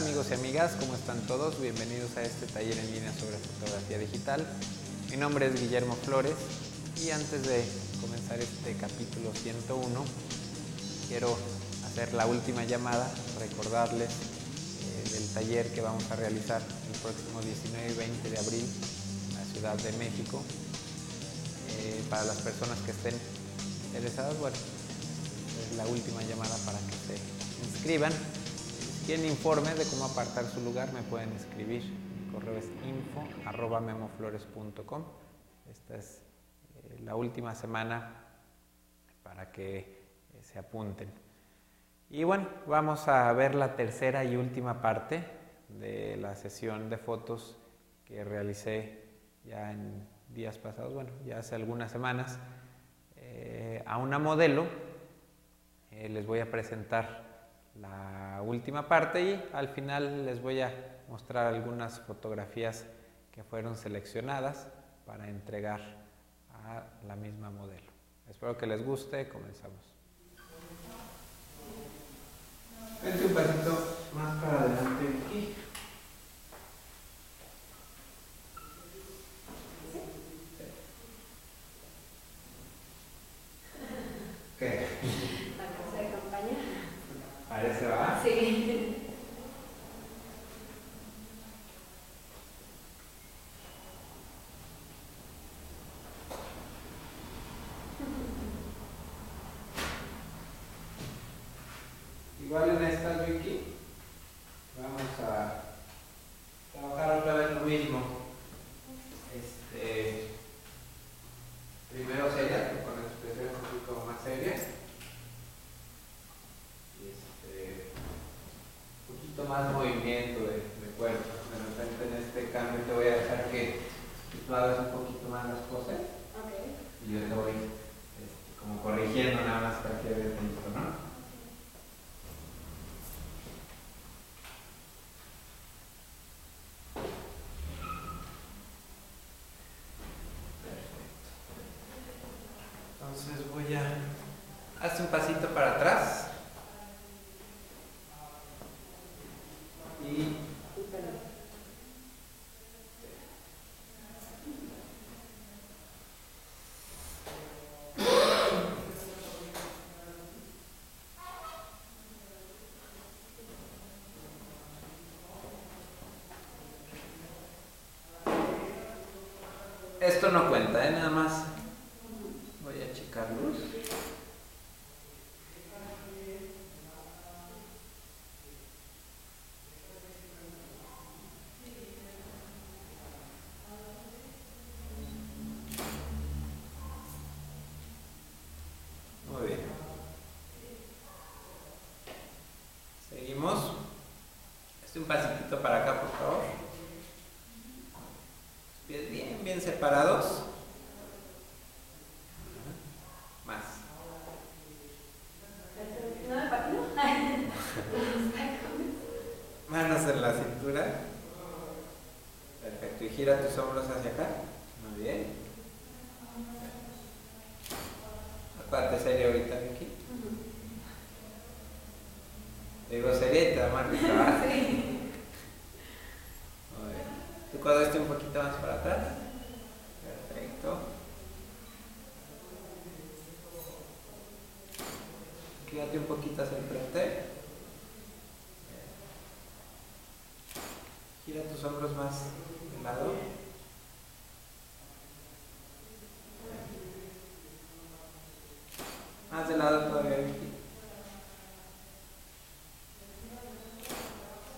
amigos y amigas? ¿Cómo están todos? Bienvenidos a este taller en línea sobre fotografía digital. Mi nombre es Guillermo Flores y antes de comenzar este capítulo 101 quiero hacer la última llamada, recordarles eh, del taller que vamos a realizar el próximo 19 y 20 de abril en la Ciudad de México. Eh, para las personas que estén interesadas, bueno, es la última llamada para que se inscriban. Quieren informes de cómo apartar su lugar, me pueden escribir. Mi correo es info.memoflores.com. Esta es eh, la última semana para que eh, se apunten. Y bueno, vamos a ver la tercera y última parte de la sesión de fotos que realicé ya en días pasados, bueno, ya hace algunas semanas, eh, a una modelo. Les voy a presentar la última parte y al final les voy a mostrar algunas fotografías que fueron seleccionadas para entregar a la misma modelo. Espero que les guste, comenzamos. Vente un pasito más para adelante aquí. ¿Qué? La casa de campaña. ¿Parece va? Sí. Igual en esta Vicky vamos a trabajar otra vez lo mismo. Este, primero seria, con expresiones un poquito más serias. Y este, un poquito más movimiento de, de cuerpo. De repente en este cambio te voy a dejar que, que tú hagas un poquito más las cosas Ok. y yo te voy este, como corrigiendo nada más cualquier detallito, ¿no? Entonces voy a... Hazte un pasito para atrás. Y esto no cuenta, ¿eh? Nada más. Voy a checar luz. Muy bien. Seguimos. Este un pasito para acá, por favor. Pies bien, separados. Más. Manos en la cintura. Perfecto. Y gira tus hombros hacia acá. Muy bien. La parte seria ahorita aquí. Digo seria y te da más. Sí. Muy bien. Tu codo esté un poquito más para atrás. Perfecto. Quédate un poquito hacia el frente. Gira tus hombros más de lado. Más de lado todavía, Vicky.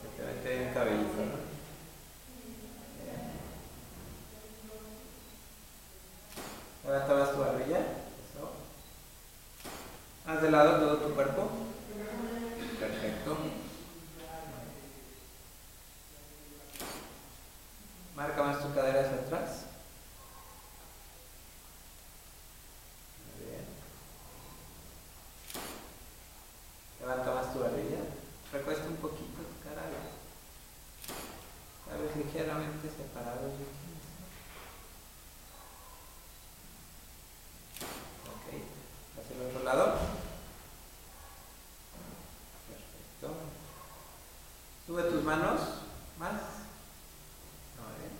Se te mete el cabellito, ¿no? Ahora tomas tu barbilla. Eso. Haz de lado todo tu cuerpo. Perfecto. Marca más tu cadera hacia atrás. Muy bien. Levanta más tu barbilla. Recuesta un poquito tu cara. Tal vez ligeramente separados. Ok. Hacia el otro lado. Perfecto. Sube tus manos. Más. Muy bien.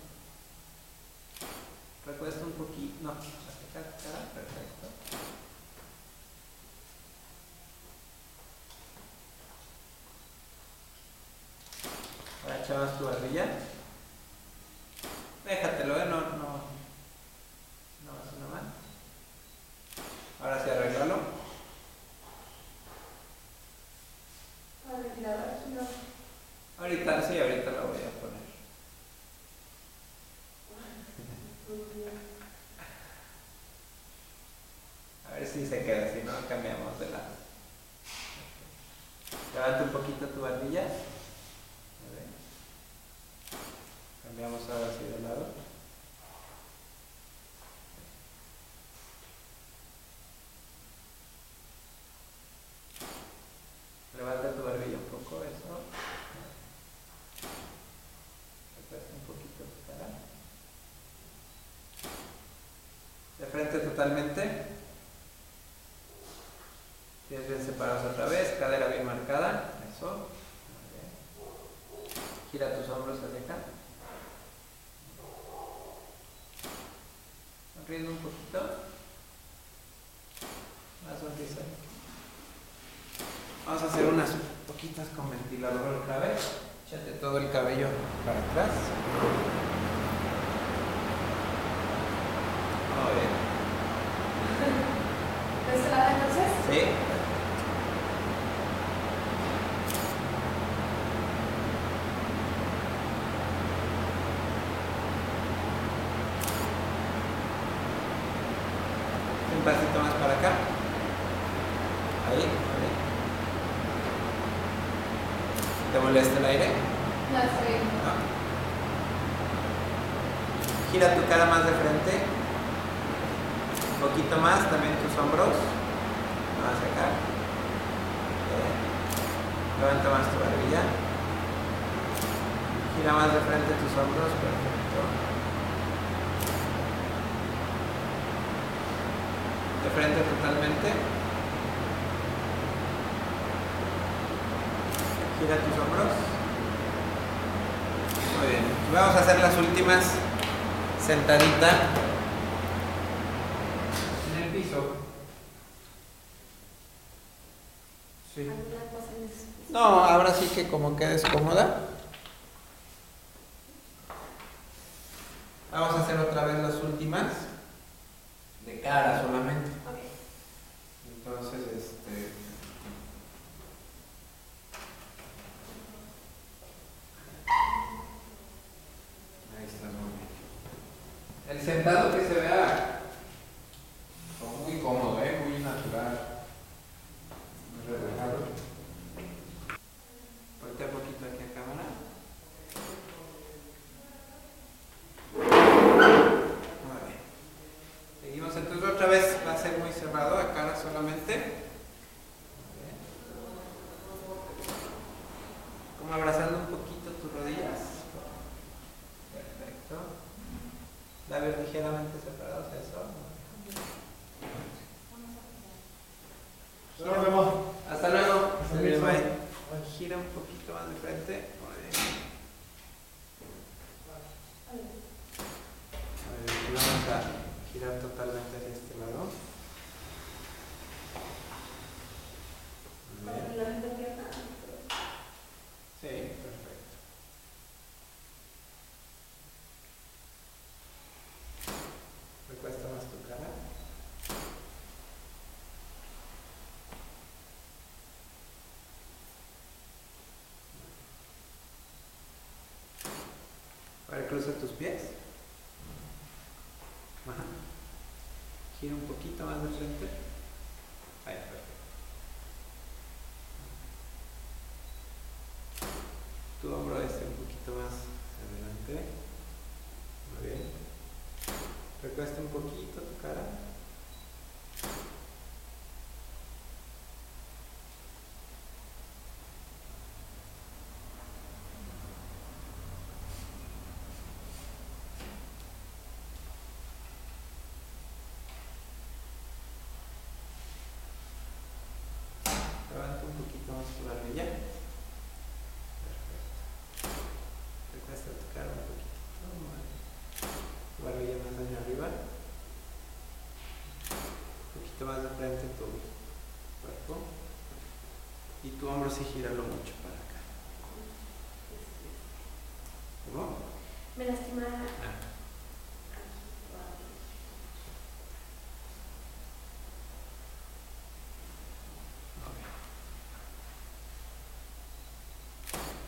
Recuesta un poquito. No, acerca tu cara. Perfecto. Ahora echabas tu barbilla. Déjatelo, ¿eh? No, no. No, así nomás. Ahora sí, arreglalo. No. Ahorita, sí, ahorita lo voy a poner. A ver si se queda, si no cambiamos de lado. Levanta un poquito tu barbilla. A ver. Cambiamos ahora así de lado. Levanta tu barbilla un poco, eso. Recuesta un poquito tu cara. De frente totalmente. Pies bien separados otra vez, cadera bien marcada. Eso. Gira tus hombros hacia acá. Sonríe un poquito. Sonrisa. Vamos a hacer unas poquitas con ventilador otra vez. Échate todo el cabello para atrás. ¿De este lado entonces? Sí. Un pasito más para acá. Ahí, ahí. ¿Te molesta el aire? No, estoy. No. Gira tu cara más de frente. Un poquito más, también tus hombros. Más acá. Bien. Levanta más tu barbilla. Gira más de frente tus hombros. Perfecto. De frente totalmente. Gira tus hombros. Muy bien. Vamos a hacer las últimas sentadita en el piso. No, ahora sí que como quedes cómoda. Vamos a hacer otra vez las últimas de cara solamente. Entonces, este. Ahí está muy bien. El sentado que se vea como muy cómodo, ¿eh? muy natural, muy relajado. Voltea un poquito aquí a cámara. Muy bien. Seguimos entonces otra vez, va a ser muy cerrado, a cara solamente. Como abrazando un poquito tus rodillas. Perfecto. Labios ligeramente separados, eso. Nos vemos. Hasta luego. Hasta Muy bien, luego. Gira un poquito más de frente. Vamos a girar totalmente hacia este lado. Muy Para bien. que la gente pierda. Sí, perfecto. Recuesta más tu cara. Ahora cruza tus pies. Ajá. Gira un poquito más de frente. Ahí, perfecto. Tu hombro este un poquito más hacia adelante. Muy bien. Recuesta un poquito tu cara. Levanta un poquito más tu barbilla. Perfecto. Hombro sí gíralo mucho para acá. ¿Cómo? Me lastima Ah.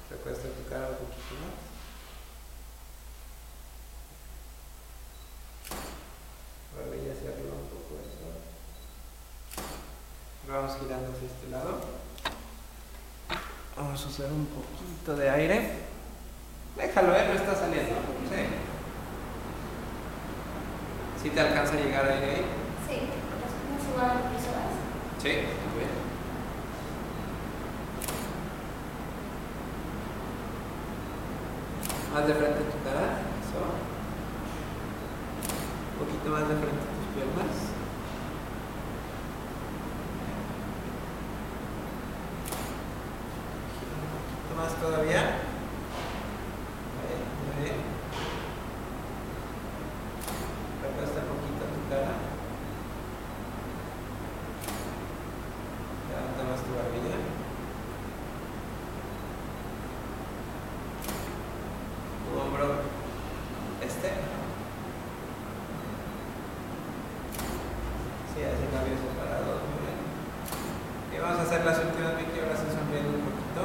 Recuesta tu cara un poquito más. Barbilla hacia arriba un poco eso. Vamos girando hacia este lado. Vamos a usar un poquito de aire. Déjalo, ¿eh? No está saliendo. Sí. ¿Sí te alcanza a llegar aire ahí? Sí, no subo a las. Sí, muy bien. Más de frente tu cara, eso. Un poquito más de frente tus piernas. Gira un poquito más todavía. Ahí, muy bien. Recuesta un poquito tu cara. Levanta más tu barbilla. Tu hombro este. Sí, hace labios separados, muy bien. Y vamos a hacer las últimas 20 horas y sonriendo un poquito.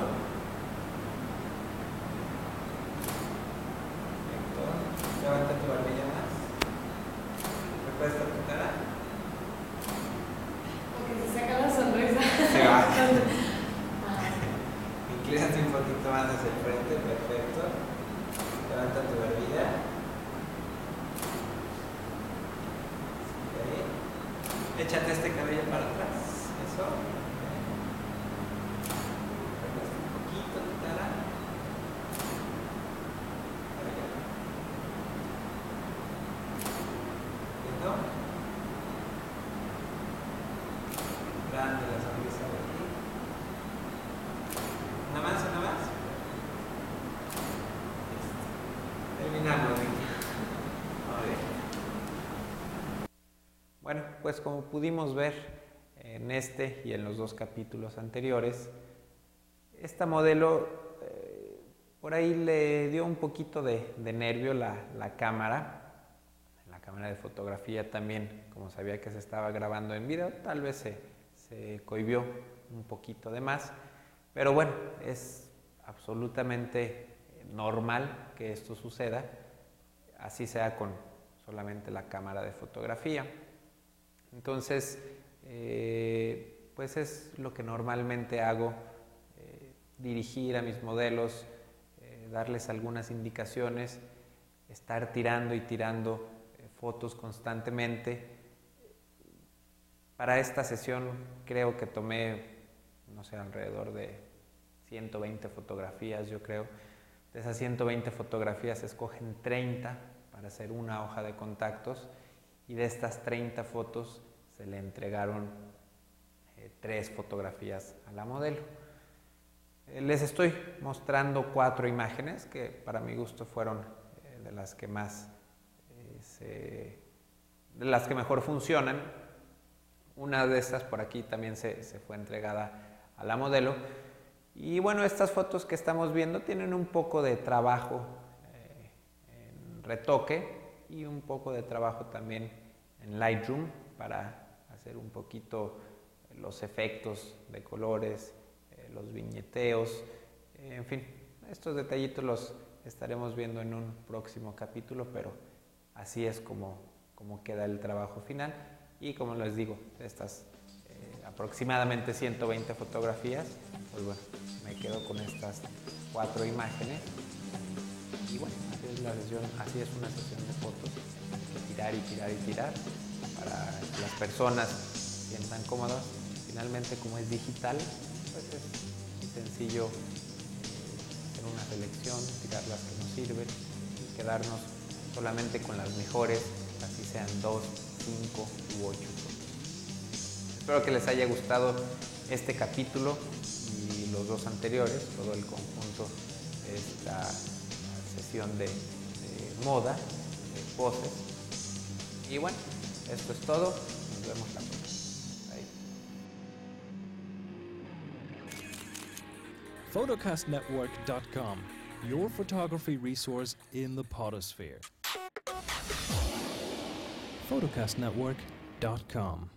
Perfecto. Levanta tu barbilla más. Recuesta tu cara. Porque se saca la sonrisa. Se va. Ah, Inclínate un poquito más frente, perfecto. Levanta tu barbilla. Ok. Échate este cabello para atrás. Eso. Recuesta un poquito tu cara. Para allá. ¿Listo? Grande la sonrisa de aquí. Una más, una más. Bueno, pues como pudimos ver en este y en los dos capítulos anteriores, esta modelo eh, por ahí le dio un poquito de, nervio la, la cámara. La cámara de fotografía también, como sabía que se estaba grabando en video, tal vez se, se cohibió un poquito de más. Pero bueno, es absolutamente normal que esto suceda, así sea con solamente la cámara de fotografía. Entonces, eh, pues es lo que normalmente hago, eh, dirigir a mis modelos, eh, darles algunas indicaciones, estar tirando y tirando fotos constantemente. Para esta sesión creo que tomé, no sé, alrededor de 120 fotografías, yo creo. De esas 120 fotografías se escogen 30 para hacer una hoja de contactos y de estas 30 fotos se le entregaron eh, tres fotografías a la modelo. Eh, les estoy mostrando cuatro imágenes que para mi gusto fueron eh, de las que más eh, se- de las que mejor funcionan. Una de estas por aquí también se, se fue entregada a la modelo. Y bueno, estas fotos que estamos viendo tienen un poco de trabajo eh, en retoque y un poco de trabajo también en Lightroom para hacer un poquito los efectos de colores, eh, los viñeteos, eh, en fin, estos detallitos los estaremos viendo en un próximo capítulo, pero así es como, como queda el trabajo final. Y como les digo, estas eh, aproximadamente 120 fotografías, pues bueno, me quedo con estas cuatro imágenes. Y bueno, así es la sesión, así es una sesión de fotos, tirar y tirar y tirar para que las personas se sientan cómodas. Finalmente, como es digital, pues es sencillo eh, hacer una selección, tirar las que nos sirven y quedarnos solamente con las mejores, así sean dos, cinco u ocho. Espero que les haya gustado este capítulo los dos anteriores, todo el conjunto esta sesión de, de moda, de poses. Y bueno, esto es todo. Nos vemos la próxima. Photocastnetwork.com, your photography resource in the potosphere. Photocastnetwork.com.